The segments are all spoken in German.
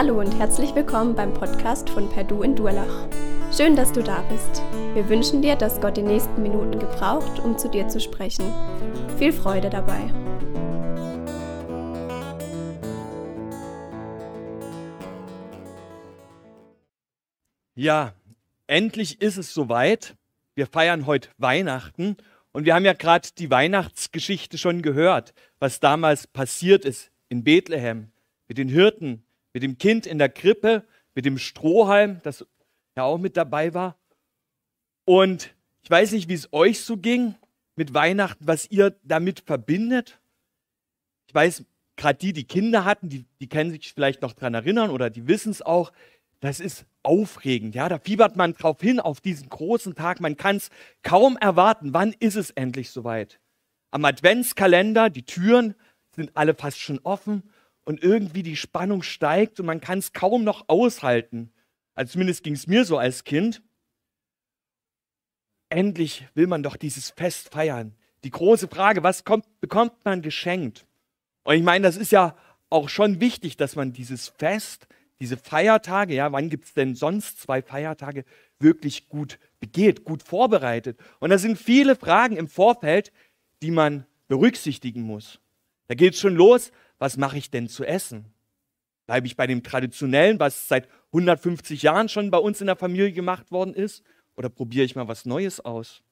Hallo und herzlich willkommen beim Podcast von Perdu in Durlach. Schön, dass du da bist. Wir wünschen dir, dass Gott die nächsten Minuten gebraucht, um zu dir zu sprechen. Viel Freude dabei. Ja, endlich ist es soweit. Wir feiern heute Weihnachten und wir haben ja gerade die Weihnachtsgeschichte schon gehört, was damals passiert ist in Bethlehem mit den Hirten, mit dem Kind in der Krippe, mit dem Strohhalm, das ja auch mit dabei war. Und ich weiß nicht, wie es euch so ging mit Weihnachten, was ihr damit verbindet. Ich weiß, gerade die, die Kinder hatten, die, die können sich vielleicht noch daran erinnern oder die wissen es auch. Das ist aufregend, ja. Da fiebert man drauf hin auf diesen großen Tag. Man kann es kaum erwarten. Wann ist es endlich soweit? Am Adventskalender, die Türen sind alle fast schon offen und irgendwie die Spannung steigt und man kann es kaum noch aushalten. Also zumindest ging es mir so als Kind. Endlich will man doch dieses Fest feiern. Die große Frage, was kommt, bekommt man geschenkt? Und ich meine, das ist ja auch schon wichtig, dass man dieses Fest, diese Feiertage, ja, wann gibt es denn sonst zwei Feiertage, wirklich gut begeht, gut vorbereitet. Und da sind viele Fragen im Vorfeld, die man berücksichtigen muss. Da geht es schon los, was mache ich denn zu essen? Bleibe ich bei dem Traditionellen, was seit 150 Jahren schon bei uns in der Familie gemacht worden ist? Oder probiere ich mal was Neues aus?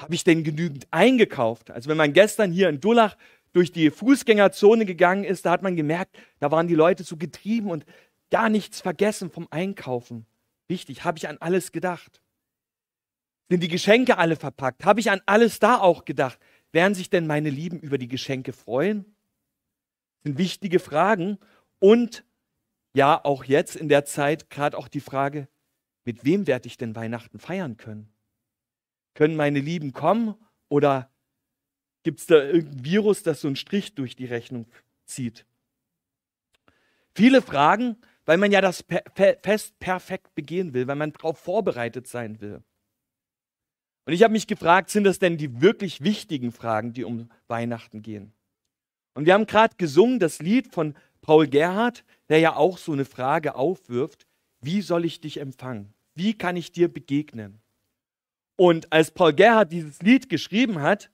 Habe ich denn genügend eingekauft? Also wenn man gestern hier in Dullach durch die Fußgängerzone gegangen ist, da hat man gemerkt, da waren die Leute so getrieben und gar nichts vergessen vom Einkaufen. Wichtig, habe ich an alles gedacht? Sind die Geschenke alle verpackt? Habe ich an alles da auch gedacht? Werden sich denn meine Lieben über die Geschenke freuen? Sind wichtige Fragen. Und ja, auch jetzt in der Zeit gerade auch die Frage, mit wem werde ich denn Weihnachten feiern können? Können meine Lieben kommen oder gibt es da irgendein Virus, das so einen Strich durch die Rechnung zieht? Viele Fragen, weil man ja das Fest perfekt begehen will, weil man darauf vorbereitet sein will. Und ich habe mich gefragt, sind das denn die wirklich wichtigen Fragen, die um Weihnachten gehen? Und wir haben gerade gesungen das Lied von Paul Gerhardt, der ja auch so eine Frage aufwirft, wie soll ich dich empfangen? Wie kann ich dir begegnen? Und als Paul Gerhardt dieses Lied geschrieben hat,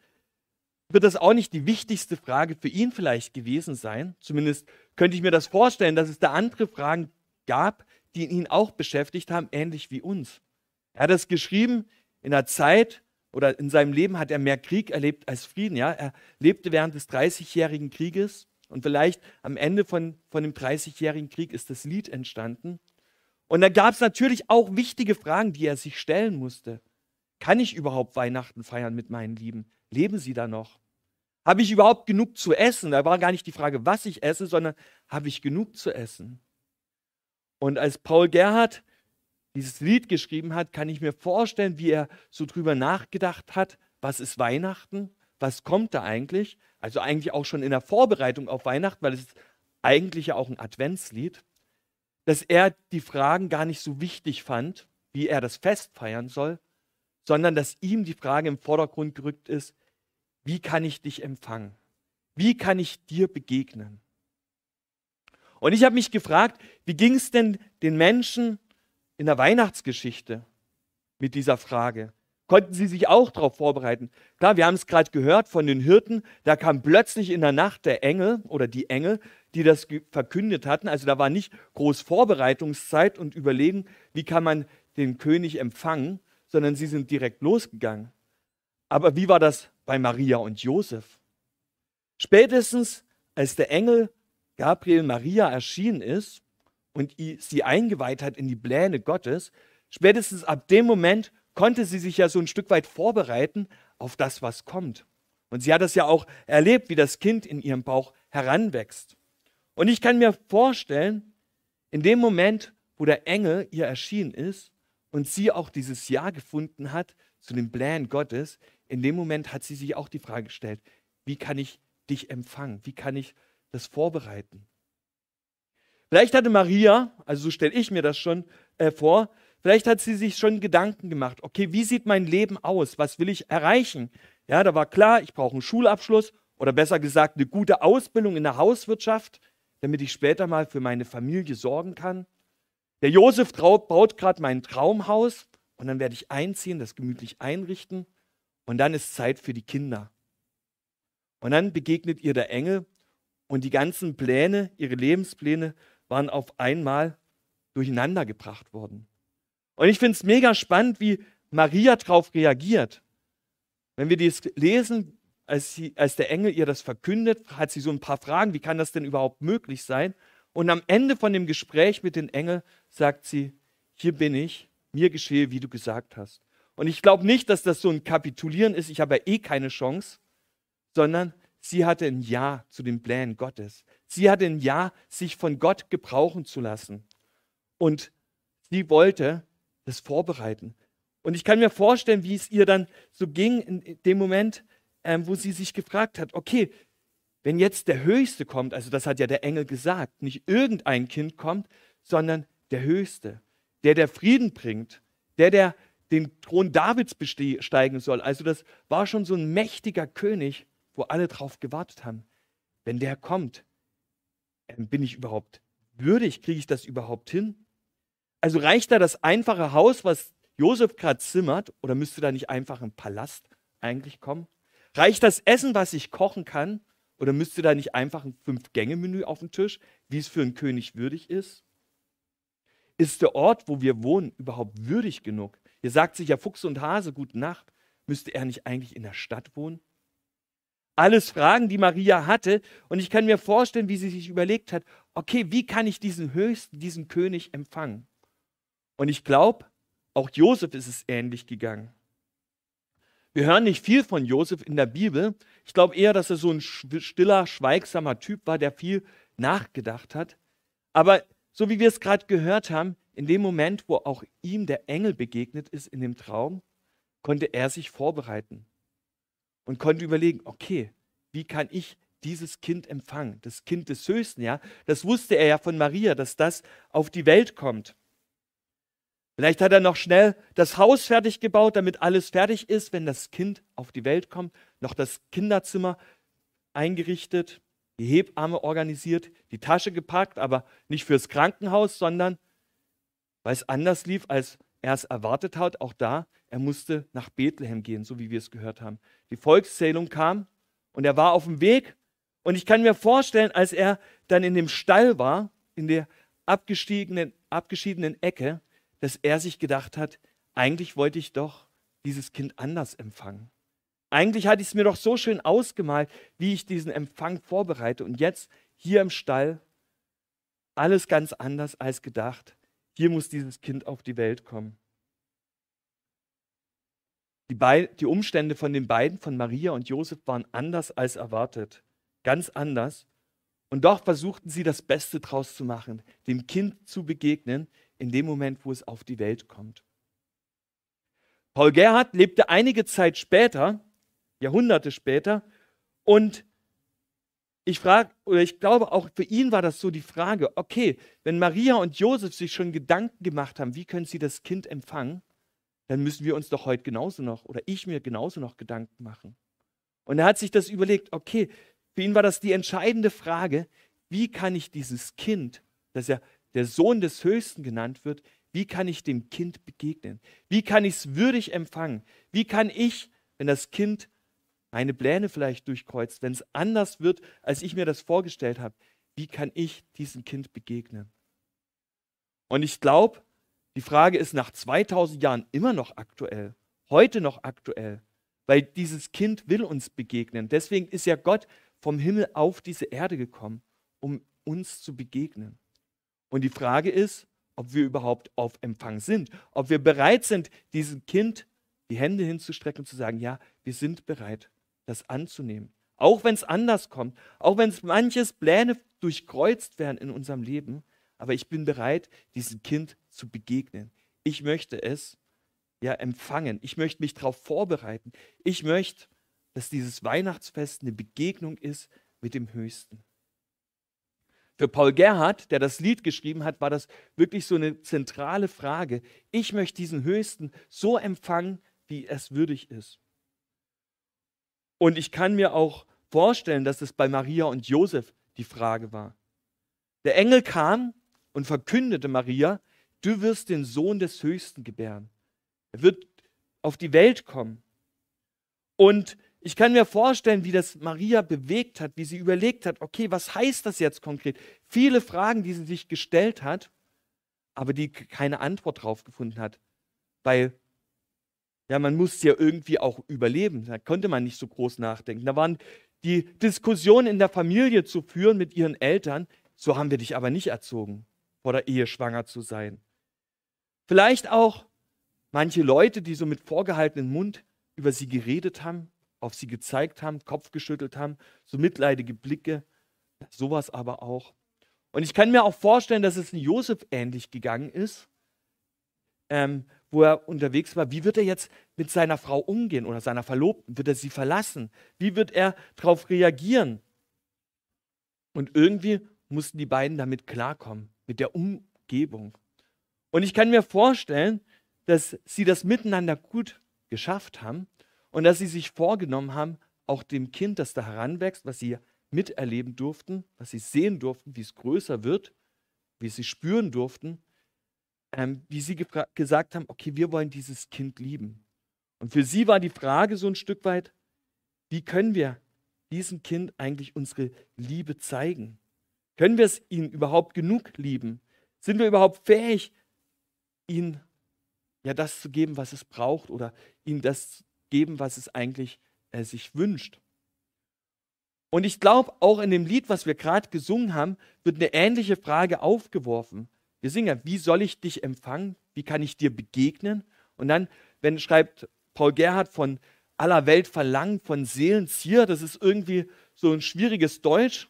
wird das auch nicht die wichtigste Frage für ihn vielleicht gewesen sein. Zumindest könnte ich mir das vorstellen, dass es da andere Fragen gab, die ihn auch beschäftigt haben, ähnlich wie uns. Er hat das geschrieben in einer Zeit, oder in seinem Leben hat er mehr Krieg erlebt als Frieden. Ja? Er lebte während des 30-jährigen Krieges und vielleicht am Ende von, von dem 30-jährigen Krieg ist das Lied entstanden. Und da gab es natürlich auch wichtige Fragen, die er sich stellen musste. Kann ich überhaupt Weihnachten feiern mit meinen Lieben? Leben sie da noch? Habe ich überhaupt genug zu essen? Da war gar nicht die Frage, was ich esse, sondern habe ich genug zu essen? Und als Paul Gerhard dieses Lied geschrieben hat, kann ich mir vorstellen, wie er so drüber nachgedacht hat, was ist Weihnachten, was kommt da eigentlich? Also eigentlich auch schon in der Vorbereitung auf Weihnachten, weil es ist eigentlich ja auch ein Adventslied, dass er die Fragen gar nicht so wichtig fand, wie er das Fest feiern soll, sondern dass ihm die Frage im Vordergrund gerückt ist, wie kann ich dich empfangen? Wie kann ich dir begegnen? Und ich habe mich gefragt, wie ging es denn den Menschen in der Weihnachtsgeschichte mit dieser Frage? Konnten sie sich auch darauf vorbereiten? Klar, wir haben es gerade gehört von den Hirten, da kam plötzlich in der Nacht der Engel oder die Engel, die das verkündet hatten. Also da war nicht groß Vorbereitungszeit und überlegen, wie kann man den König empfangen, sondern sie sind direkt losgegangen. Aber wie war das bei Maria und Josef? Spätestens als der Engel Gabriel Maria erschienen ist, und sie eingeweiht hat in die Pläne Gottes, spätestens ab dem Moment konnte sie sich ja so ein Stück weit vorbereiten auf das, was kommt. Und sie hat das ja auch erlebt, wie das Kind in ihrem Bauch heranwächst. Und ich kann mir vorstellen, in dem Moment, wo der Engel ihr erschienen ist und sie auch dieses Ja gefunden hat zu den Plänen Gottes, in dem Moment hat sie sich auch die Frage gestellt, wie kann ich dich empfangen? Wie kann ich das vorbereiten? Vielleicht hatte Maria, also so stelle ich mir das schon äh, vor, vielleicht hat sie sich schon Gedanken gemacht, okay, wie sieht mein Leben aus? Was will ich erreichen? Ja, da war klar, ich brauche einen Schulabschluss oder besser gesagt eine gute Ausbildung in der Hauswirtschaft. damit ich später mal für meine Familie sorgen kann. Der Josef baut gerade mein Traumhaus und dann werde ich einziehen, das gemütlich einrichten und dann ist Zeit für die Kinder. Und dann begegnet ihr der Engel und die ganzen Pläne, ihre Lebenspläne waren auf einmal durcheinander gebracht worden. Und ich finde es mega spannend, wie Maria darauf reagiert. Wenn wir dies lesen, als, sie, als der Engel ihr das verkündet, hat sie so ein paar Fragen, wie kann das denn überhaupt möglich sein? Und am Ende von dem Gespräch mit den Engeln sagt sie, hier bin ich, mir geschehe, wie du gesagt hast. Und ich glaube nicht, dass das so ein Kapitulieren ist, ich habe ja eh keine Chance, sondern sie hatte ein Ja zu den Plänen Gottes. Sie hatte ein Ja, sich von Gott gebrauchen zu lassen. Und sie wollte das vorbereiten. Und ich kann mir vorstellen, wie es ihr dann so ging in dem Moment, ähm, wo sie sich gefragt hat, okay, wenn jetzt der Höchste kommt, also das hat ja der Engel gesagt, nicht irgendein Kind kommt, sondern der Höchste, der der Frieden bringt, der der den Thron Davids besteigen soll. Also das war schon so ein mächtiger König, wo alle drauf gewartet haben. Wenn der kommt, bin ich überhaupt würdig? Kriege ich das überhaupt hin? Also reicht da das einfache Haus, was Josef gerade zimmert, oder müsste da nicht einfach ein Palast eigentlich kommen? Reicht das Essen, was ich kochen kann, oder müsste da nicht einfach ein Fünf-Gänge-Menü auf dem Tisch, wie es für einen König würdig ist? Ist der Ort, wo wir wohnen, überhaupt würdig genug? Hier sagt sich ja Fuchs und Hase, gute Nacht. Müsste er nicht eigentlich in der Stadt wohnen? Alles Fragen, die Maria hatte. Und ich kann mir vorstellen, wie sie sich überlegt hat, okay, wie kann ich diesen Höchsten, diesen König empfangen? Und ich glaube, auch Josef ist es ähnlich gegangen. Wir hören nicht viel von Josef in der Bibel. Ich glaube eher, dass er so ein stiller, schweigsamer Typ war, der viel nachgedacht hat. Aber so wie wir es gerade gehört haben, in dem Moment, wo auch ihm der Engel begegnet ist in dem Traum, konnte er sich vorbereiten und konnte überlegen, okay, wie kann ich dieses Kind empfangen? Das Kind des Höchsten, ja? Das wusste er ja von Maria, dass das auf die Welt kommt. Vielleicht hat er noch schnell das Haus fertig gebaut, damit alles fertig ist, wenn das Kind auf die Welt kommt. Noch das Kinderzimmer eingerichtet, die Hebamme organisiert, die Tasche gepackt, aber nicht fürs Krankenhaus, sondern weil es anders lief, als er es erwartet hat. Auch da, er musste nach Bethlehem gehen, so wie wir es gehört haben. Die Volkszählung kam und er war auf dem Weg. Und ich kann mir vorstellen, als er dann in dem Stall war, in der abgestiegenen, abgeschiedenen Ecke, dass er sich gedacht hat, eigentlich wollte ich doch dieses Kind anders empfangen. Eigentlich hatte ich es mir doch so schön ausgemalt, wie ich diesen Empfang vorbereite. Und jetzt hier im Stall, alles ganz anders als gedacht. Hier muss dieses Kind auf die Welt kommen. Die, die, Umstände von den beiden, von Maria und Josef, waren anders als erwartet. Ganz anders. Und doch versuchten sie das Beste draus zu machen, dem Kind zu begegnen, in dem Moment, wo es auf die Welt kommt. Paul Gerhard lebte einige Zeit später, Jahrhunderte später, und ich frage, oder ich glaube auch für ihn war das so die Frage, okay, wenn Maria und Josef sich schon Gedanken gemacht haben, wie können sie das Kind empfangen, dann müssen wir uns doch heute genauso noch, oder ich mir genauso noch Gedanken machen. Und er hat sich das überlegt, okay, für ihn war das die entscheidende Frage, wie kann ich dieses Kind, das ja der Sohn des Höchsten genannt wird, wie kann ich dem Kind begegnen? Wie kann ich es würdig empfangen? Wie kann ich, wenn das Kind meine Pläne vielleicht durchkreuzt, wenn es anders wird, als ich mir das vorgestellt habe, wie kann ich diesem Kind begegnen? Und ich glaube, die Frage ist nach 2000 Jahren immer noch aktuell, heute noch aktuell, weil dieses Kind will uns begegnen. Deswegen ist ja Gott vom Himmel auf diese Erde gekommen, um uns zu begegnen. Und die Frage ist, ob wir überhaupt auf Empfang sind, ob wir bereit sind, diesem Kind die Hände hinzustrecken und zu sagen, ja, wir sind bereit, das anzunehmen. Auch wenn es anders kommt, auch wenn es manches Pläne durchkreuzt werden in unserem Leben, aber ich bin bereit, diesem Kind zu begegnen. Ich möchte es ja empfangen. Ich möchte mich darauf vorbereiten. Ich möchte, dass dieses Weihnachtsfest eine Begegnung ist mit dem Höchsten. Für Paul Gerhardt, der das Lied geschrieben hat, war das wirklich so eine zentrale Frage. Ich möchte diesen Höchsten so empfangen, wie es würdig ist. Und ich kann mir auch vorstellen, dass es bei Maria und Josef die Frage war. Der Engel kam und verkündete Maria, du wirst den Sohn des Höchsten gebären. Er wird auf die Welt kommen. Und ich kann mir vorstellen, wie das Maria bewegt hat, wie sie überlegt hat, okay, was heißt das jetzt konkret? Viele Fragen, die sie sich gestellt hat, aber die keine Antwort drauf gefunden hat. Weil, ja, man musste ja irgendwie auch überleben. Da konnte man nicht so groß nachdenken. Da waren die Diskussionen in der Familie zu führen mit ihren Eltern. So haben wir dich aber nicht erzogen, vor der Ehe schwanger zu sein. Vielleicht auch manche Leute, die so mit vorgehaltenem Mund über sie geredet haben, auf sie gezeigt haben, Kopf geschüttelt haben, so mitleidige Blicke, sowas aber auch. Und ich kann mir auch vorstellen, dass es Josef ähnlich gegangen ist, ähm, wo er unterwegs war. Wie wird er jetzt mit seiner Frau umgehen oder seiner Verlobten? Wird er sie verlassen? Wie wird er darauf reagieren? Und irgendwie mussten die beiden damit klarkommen, mit der Umgebung. Und ich kann mir vorstellen, dass sie das miteinander gut geschafft haben und dass sie sich vorgenommen haben, auch dem Kind, das da heranwächst, was sie miterleben durften, was sie sehen durften, wie es größer wird, wie sie spüren durften, ähm, wie sie gesagt haben, okay, wir wollen dieses Kind lieben. Und für sie war die Frage so ein Stück weit, wie können wir diesem Kind eigentlich unsere Liebe zeigen? Können wir es ihnen überhaupt genug lieben? Sind wir überhaupt fähig, ihnen ja das zu geben, was es braucht oder ihnen das geben, was es eigentlich äh, sich wünscht. Und ich glaube, auch in dem Lied, was wir gerade gesungen haben, wird eine ähnliche Frage aufgeworfen. Wir singen ja, wie soll ich dich empfangen? Wie kann ich dir begegnen? Und dann, wenn schreibt Paul Gerhard von aller Welt verlangen, von Seelenzier, das ist irgendwie so ein schwieriges Deutsch.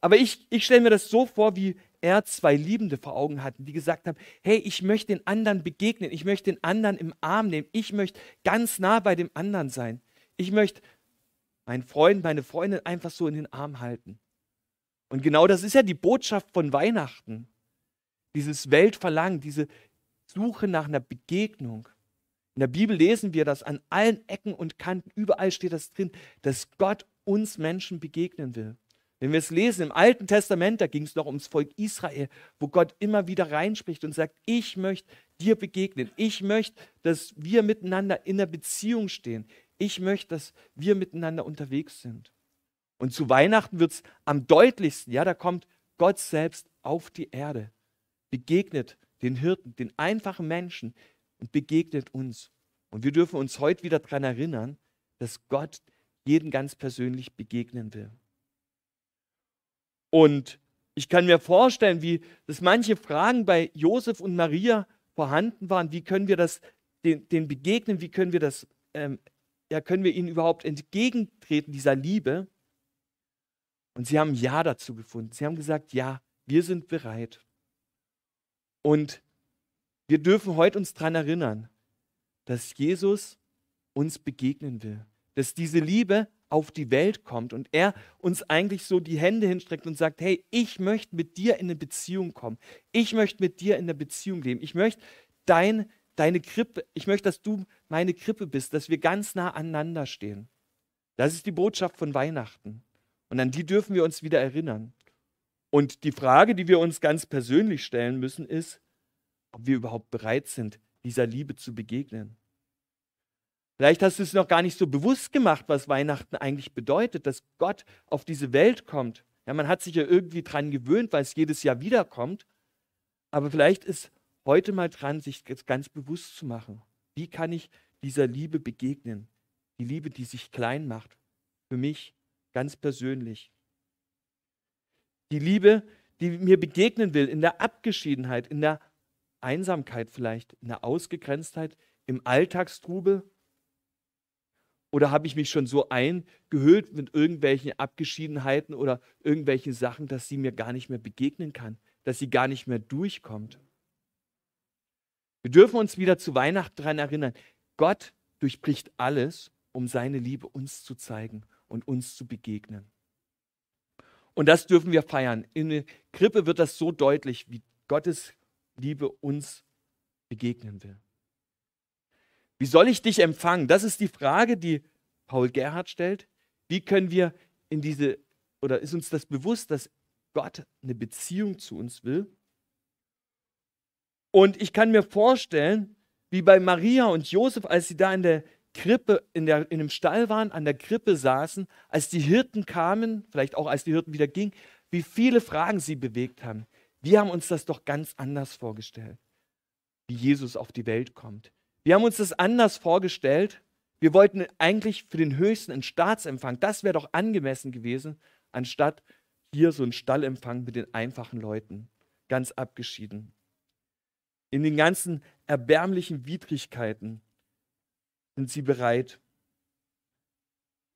Aber ich, ich stelle mir das so vor, wie er zwei Liebende vor Augen hatten, die gesagt haben, hey, ich möchte den anderen begegnen, ich möchte den anderen im Arm nehmen, ich möchte ganz nah bei dem anderen sein. Ich möchte meinen Freund, meine Freundin einfach so in den Arm halten. Und genau das ist ja die Botschaft von Weihnachten. Dieses Weltverlangen, diese Suche nach einer Begegnung. In der Bibel lesen wir das an allen Ecken und Kanten, überall steht das drin, dass Gott uns Menschen begegnen will. Wenn wir es lesen im Alten Testament, da ging es noch ums Volk Israel, wo Gott immer wieder reinspricht und sagt, ich möchte dir begegnen. Ich möchte, dass wir miteinander in der Beziehung stehen. Ich möchte, dass wir miteinander unterwegs sind. Und zu Weihnachten wird es am deutlichsten, ja, da kommt Gott selbst auf die Erde, begegnet den Hirten, den einfachen Menschen und begegnet uns. Und wir dürfen uns heute wieder daran erinnern, dass Gott jeden ganz persönlich begegnen will. Und ich kann mir vorstellen, wie das manche Fragen bei Josef und Maria vorhanden waren. Wie können wir das den, den begegnen? Wie können wir das, ähm, ja, können wir ihnen überhaupt entgegentreten, dieser Liebe? Und sie haben Ja dazu gefunden. Sie haben gesagt, ja, wir sind bereit. Und wir dürfen heute uns daran erinnern, dass Jesus uns begegnen will. Dass diese Liebe auf die Welt kommt und er uns eigentlich so die Hände hinstreckt und sagt, hey, ich möchte mit dir in eine Beziehung kommen. Ich möchte mit dir in der Beziehung leben. Ich möchte dein, deine Krippe, ich möchte, dass du meine Krippe bist, dass wir ganz nah aneinander stehen. Das ist die Botschaft von Weihnachten. Und an die dürfen wir uns wieder erinnern. Und die Frage, die wir uns ganz persönlich stellen müssen, ist, ob wir überhaupt bereit sind, dieser Liebe zu begegnen. Vielleicht hast du es noch gar nicht so bewusst gemacht, was Weihnachten eigentlich bedeutet, dass Gott auf diese Welt kommt. Ja, man hat sich ja irgendwie dran gewöhnt, weil es jedes Jahr wiederkommt. Aber vielleicht ist heute mal dran, sich das ganz bewusst zu machen. Wie kann ich dieser Liebe begegnen? Die Liebe, die sich klein macht. Für mich ganz persönlich. Die Liebe, die mir begegnen will in der Abgeschiedenheit, in der Einsamkeit vielleicht, in der Ausgegrenztheit, im Alltagstrubel oder habe ich mich schon so eingehüllt mit irgendwelchen Abgeschiedenheiten oder irgendwelchen Sachen, dass sie mir gar nicht mehr begegnen kann, dass sie gar nicht mehr durchkommt? Wir dürfen uns wieder zu Weihnachten daran erinnern, Gott durchbricht alles, um seine Liebe uns zu zeigen und uns zu begegnen. Und das dürfen wir feiern. In der Krippe wird das so deutlich, wie Gottes Liebe uns begegnen will. Wie soll ich dich empfangen? Das ist die Frage, die Paul Gerhard stellt. Wie können wir in diese, oder ist uns das bewusst, dass Gott eine Beziehung zu uns will. Und ich kann mir vorstellen, wie bei Maria und Josef, als sie da in der Krippe, in, der, in dem Stall waren, an der Krippe saßen, als die Hirten kamen, vielleicht auch als die Hirten wieder gingen, wie viele Fragen sie bewegt haben. Wir haben uns das doch ganz anders vorgestellt, wie Jesus auf die Welt kommt. Wir haben uns das anders vorgestellt. Wir wollten eigentlich für den Höchsten einen Staatsempfang. Das wäre doch angemessen gewesen, anstatt hier so einen Stallempfang mit den einfachen Leuten. Ganz abgeschieden. In den ganzen erbärmlichen Widrigkeiten sind sie bereit,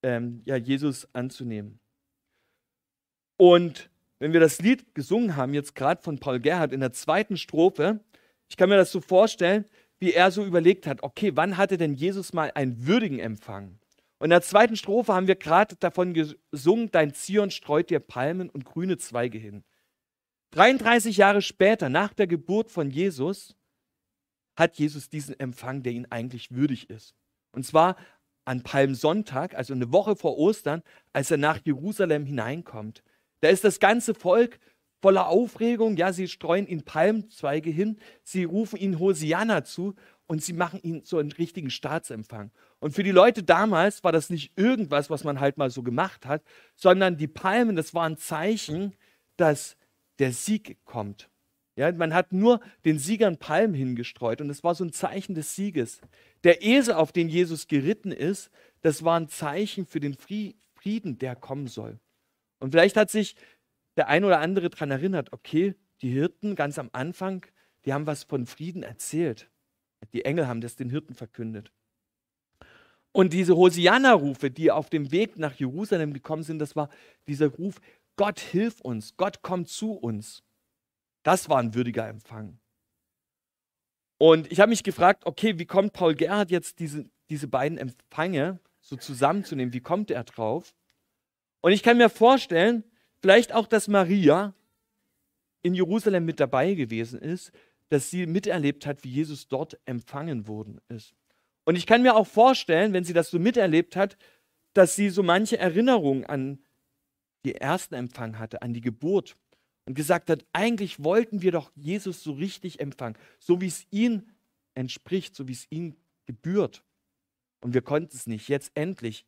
ähm, ja, Jesus anzunehmen. Und wenn wir das Lied gesungen haben, jetzt gerade von Paul Gerhardt in der zweiten Strophe, ich kann mir das so vorstellen, wie er so überlegt hat, okay, wann hatte denn Jesus mal einen würdigen Empfang? Und in der zweiten Strophe haben wir gerade davon gesungen, dein Zion streut dir Palmen und grüne Zweige hin. 33 Jahre später, nach der Geburt von Jesus, hat Jesus diesen Empfang, der ihn eigentlich würdig ist. Und zwar an Palmsonntag, also eine Woche vor Ostern, als er nach Jerusalem hineinkommt. Da ist das ganze Volk voller Aufregung. Ja, sie streuen ihn Palmzweige hin, sie rufen ihn Hosianna zu und sie machen ihn so einen richtigen Staatsempfang. Und für die Leute damals war das nicht irgendwas, was man halt mal so gemacht hat, sondern die Palmen, das war ein Zeichen, dass der Sieg kommt. Ja, man hat nur den Siegern Palmen hingestreut und es war so ein Zeichen des Sieges. Der Esel, auf den Jesus geritten ist, das war ein Zeichen für den Frieden, der kommen soll. Und vielleicht hat sich der ein oder andere daran erinnert, okay, die Hirten ganz am Anfang, die haben was von Frieden erzählt. Die Engel haben das den Hirten verkündet. Und diese Hosianna-Rufe, die auf dem Weg nach Jerusalem gekommen sind, das war dieser Ruf, Gott hilf uns, Gott kommt zu uns. Das war ein würdiger Empfang. Und ich habe mich gefragt, okay, wie kommt Paul Gerhard jetzt diese, diese beiden Empfänge so zusammenzunehmen? Wie kommt er drauf? Und ich kann mir vorstellen, vielleicht auch, dass Maria in Jerusalem mit dabei gewesen ist, dass sie miterlebt hat, wie Jesus dort empfangen worden ist. Und ich kann mir auch vorstellen, wenn sie das so miterlebt hat, dass sie so manche Erinnerungen an den ersten Empfang hatte, an die Geburt und gesagt hat, eigentlich wollten wir doch Jesus so richtig empfangen, so wie es ihm entspricht, so wie es ihm gebührt. Und wir konnten es nicht. Jetzt endlich.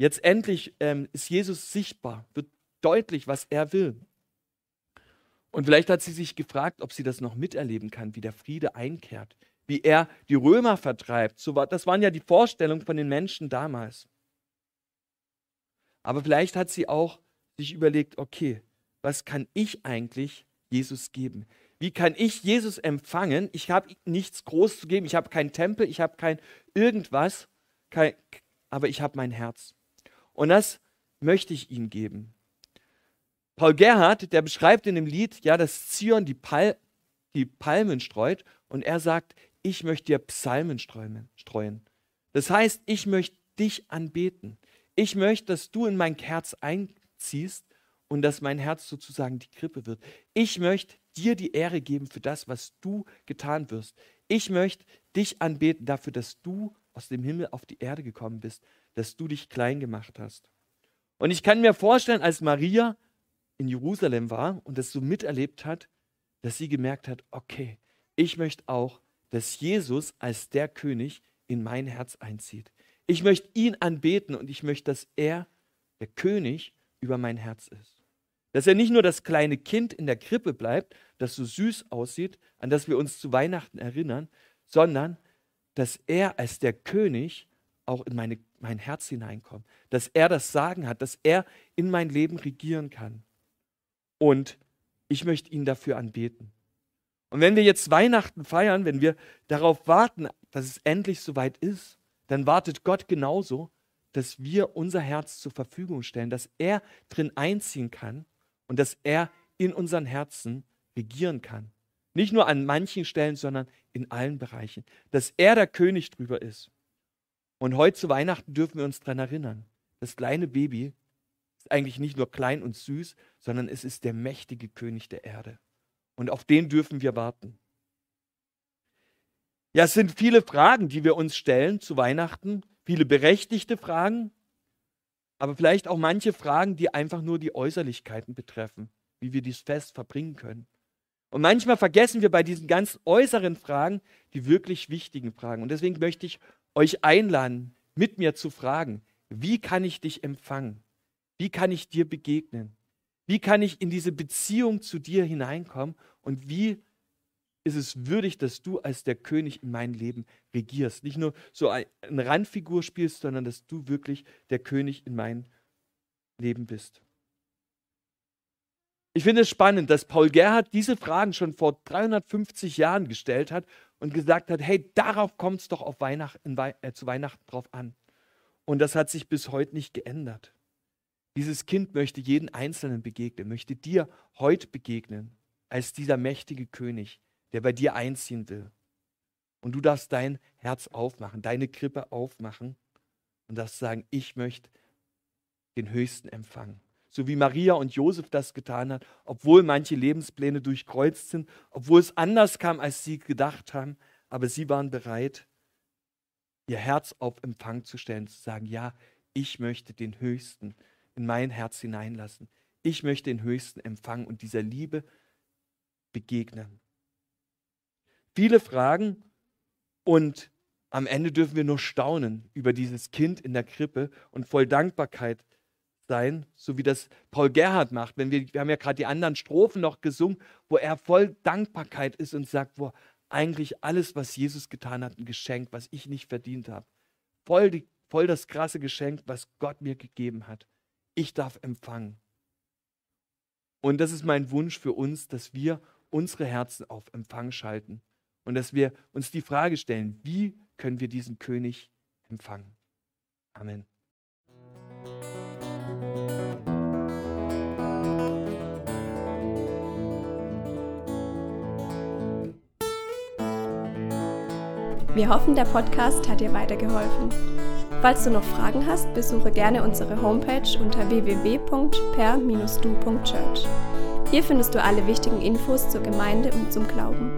Jetzt endlich ähm, ist Jesus sichtbar, wird deutlich, was er will. Und vielleicht hat sie sich gefragt, ob sie das noch miterleben kann, wie der Friede einkehrt, wie er die Römer vertreibt. das waren ja die Vorstellungen von den Menschen damals. Aber vielleicht hat sie auch sich überlegt, okay, was kann ich eigentlich Jesus geben? Wie kann ich Jesus empfangen? Ich habe nichts Großes zu geben. Ich habe keinen Tempel, ich habe kein irgendwas, kein, aber ich habe mein Herz. Und das möchte ich ihm geben. Paul Gerhard, der beschreibt in dem Lied, ja, dass Zion die, Pal die Palmen streut und er sagt, ich möchte dir Psalmen streuen. Das heißt, ich möchte dich anbeten. Ich möchte, dass du in mein Herz einziehst und dass mein Herz sozusagen die Krippe wird. Ich möchte dir die Ehre geben für das, was du getan wirst. Ich möchte dich anbeten dafür, dass du aus dem Himmel auf die Erde gekommen bist, dass du dich klein gemacht hast. Und ich kann mir vorstellen, als Maria in Jerusalem war und das so miterlebt hat, dass sie gemerkt hat, okay, ich möchte auch, dass Jesus als der König in mein Herz einzieht. Ich möchte ihn anbeten und ich möchte, dass er der König über mein Herz ist. Dass er nicht nur das kleine Kind in der Krippe bleibt, das so süß aussieht, an das wir uns zu Weihnachten erinnern, sondern dass er als der König auch in meine, mein Herz hineinkommt, dass er das Sagen hat, dass er in mein Leben regieren kann. Und ich möchte ihn dafür anbeten. Und wenn wir jetzt Weihnachten feiern, wenn wir darauf warten, dass es endlich soweit ist, dann wartet Gott genauso, dass wir unser Herz zur Verfügung stellen, dass er drin einziehen kann und dass er in unseren Herzen regieren kann. Nicht nur an manchen Stellen, sondern in allen Bereichen. Dass er der König drüber ist. Und heute zu Weihnachten dürfen wir uns daran erinnern. Das kleine Baby ist eigentlich nicht nur klein und süß, sondern es ist der mächtige König der Erde. Und auf den dürfen wir warten. Ja, es sind viele Fragen, die wir uns stellen zu Weihnachten, viele berechtigte Fragen. Aber vielleicht auch manche Fragen, die einfach nur die Äußerlichkeiten betreffen, wie wir dieses Fest verbringen können. Und manchmal vergessen wir bei diesen ganz äußeren Fragen die wirklich wichtigen Fragen. Und deswegen möchte ich euch einladen, mit mir zu fragen, wie kann ich dich empfangen? Wie kann ich dir begegnen? Wie kann ich in diese Beziehung zu dir hineinkommen? Und wie ist es würdig, dass du als der König in mein Leben regierst? Nicht nur so eine Randfigur spielst, sondern dass du wirklich der König in mein Leben bist. Ich finde es spannend, dass Paul Gerhard diese Fragen schon vor 350 Jahren gestellt hat und gesagt hat, hey, darauf kommt es doch auf Weihnachten, äh, zu Weihnachten drauf an. Und das hat sich bis heute nicht geändert. Dieses Kind möchte jeden Einzelnen begegnen, möchte dir heute begegnen, als dieser mächtige König, der bei dir einziehen will. Und du darfst dein Herz aufmachen, deine Krippe aufmachen und darfst sagen, ich möchte den Höchsten empfangen so wie Maria und Josef das getan hat, obwohl manche Lebenspläne durchkreuzt sind, obwohl es anders kam, als sie gedacht haben, aber sie waren bereit, ihr Herz auf Empfang zu stellen, zu sagen, ja, ich möchte den Höchsten in mein Herz hineinlassen. Ich möchte den Höchsten empfangen und dieser Liebe begegnen. Viele Fragen und am Ende dürfen wir nur staunen über dieses Kind in der Krippe und voll Dankbarkeit sein, so wie das Paul Gerhard macht. Wenn wir, wir haben ja gerade die anderen Strophen noch gesungen, wo er voll Dankbarkeit ist und sagt, wo eigentlich alles, was Jesus getan hat, ein Geschenk, was ich nicht verdient habe. Voll, voll das krasse Geschenk, was Gott mir gegeben hat. Ich darf empfangen. Und das ist mein Wunsch für uns, dass wir unsere Herzen auf Empfang schalten und dass wir uns die Frage stellen, wie können wir diesen König empfangen? Amen. Wir hoffen, der Podcast hat dir weitergeholfen. Falls du noch Fragen hast, besuche gerne unsere Homepage unter www.per-du.church. Hier findest du alle wichtigen Infos zur Gemeinde und zum Glauben.